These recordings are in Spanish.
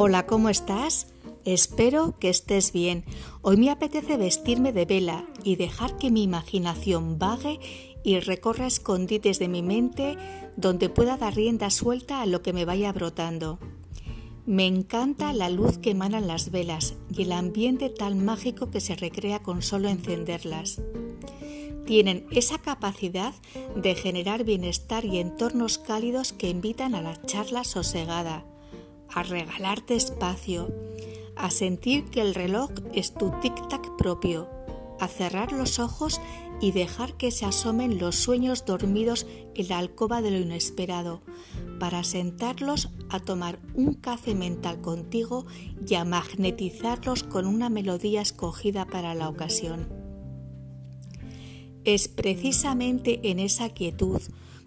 Hola, ¿cómo estás? Espero que estés bien. Hoy me apetece vestirme de vela y dejar que mi imaginación vague y recorra escondites de mi mente donde pueda dar rienda suelta a lo que me vaya brotando. Me encanta la luz que emanan las velas y el ambiente tan mágico que se recrea con solo encenderlas. Tienen esa capacidad de generar bienestar y entornos cálidos que invitan a la charla sosegada, a regalarte espacio, a sentir que el reloj es tu tic-tac propio, a cerrar los ojos y dejar que se asomen los sueños dormidos en la alcoba de lo inesperado, para sentarlos a tomar un café mental contigo y a magnetizarlos con una melodía escogida para la ocasión. Es precisamente en esa quietud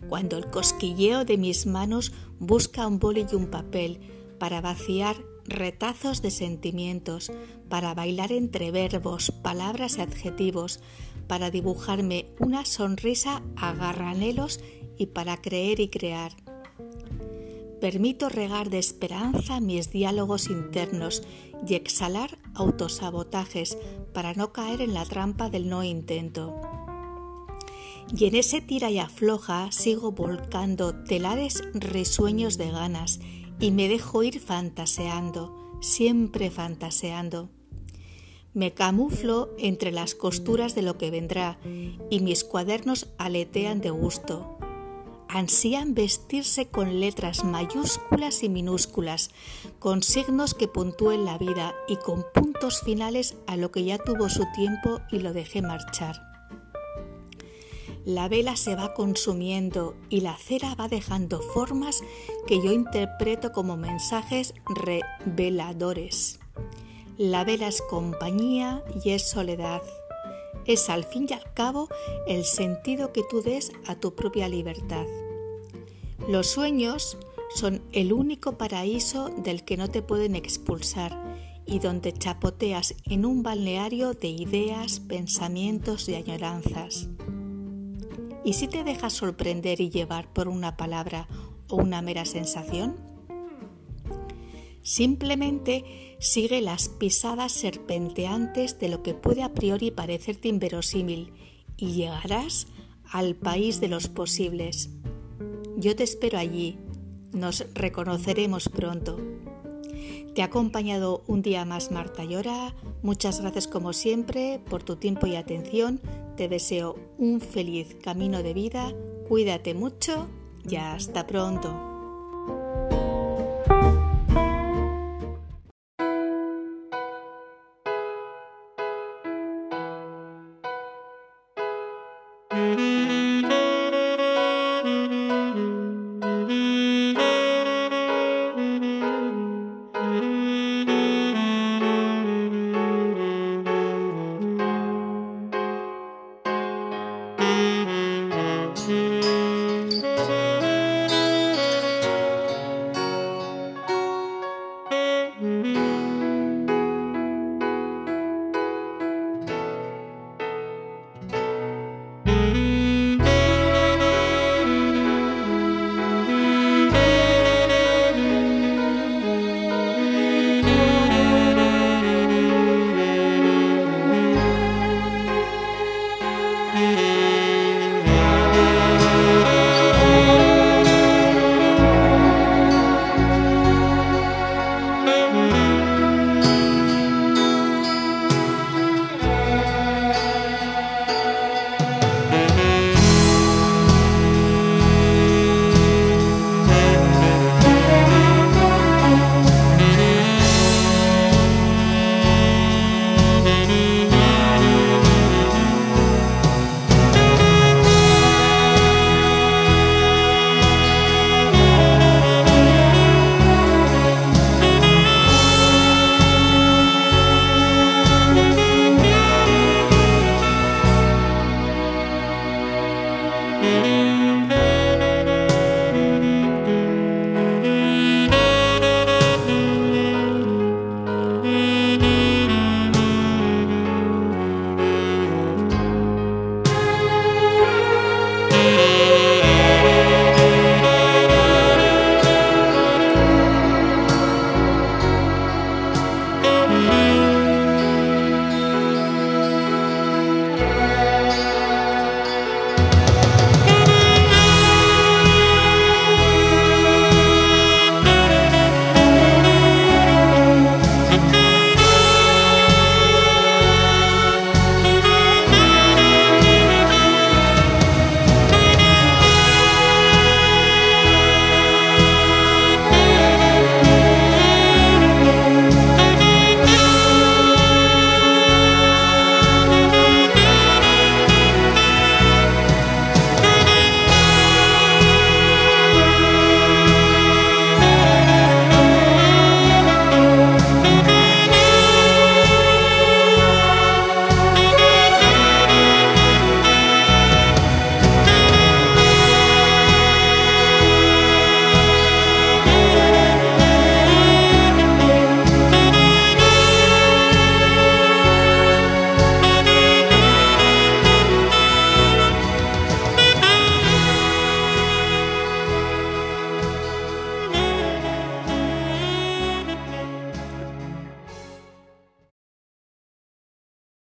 cuando el cosquilleo de mis manos busca un boli y un papel para vaciar retazos de sentimientos, para bailar entre verbos, palabras y adjetivos, para dibujarme una sonrisa a garranelos y para creer y crear. Permito regar de esperanza mis diálogos internos y exhalar autosabotajes para no caer en la trampa del no intento. Y en ese tira y afloja sigo volcando telares risueños de ganas y me dejo ir fantaseando, siempre fantaseando. Me camuflo entre las costuras de lo que vendrá y mis cuadernos aletean de gusto. Ansían vestirse con letras mayúsculas y minúsculas, con signos que puntúen la vida y con puntos finales a lo que ya tuvo su tiempo y lo dejé marchar. La vela se va consumiendo y la cera va dejando formas que yo interpreto como mensajes reveladores. La vela es compañía y es soledad. Es al fin y al cabo el sentido que tú des a tu propia libertad. Los sueños son el único paraíso del que no te pueden expulsar y donde chapoteas en un balneario de ideas, pensamientos y añoranzas. ¿Y si te dejas sorprender y llevar por una palabra o una mera sensación? Simplemente sigue las pisadas serpenteantes de lo que puede a priori parecerte inverosímil y llegarás al país de los posibles. Yo te espero allí. Nos reconoceremos pronto. Te ha acompañado un día más Marta Llora. Muchas gracias como siempre por tu tiempo y atención te deseo un feliz camino de vida, cuídate mucho y hasta pronto.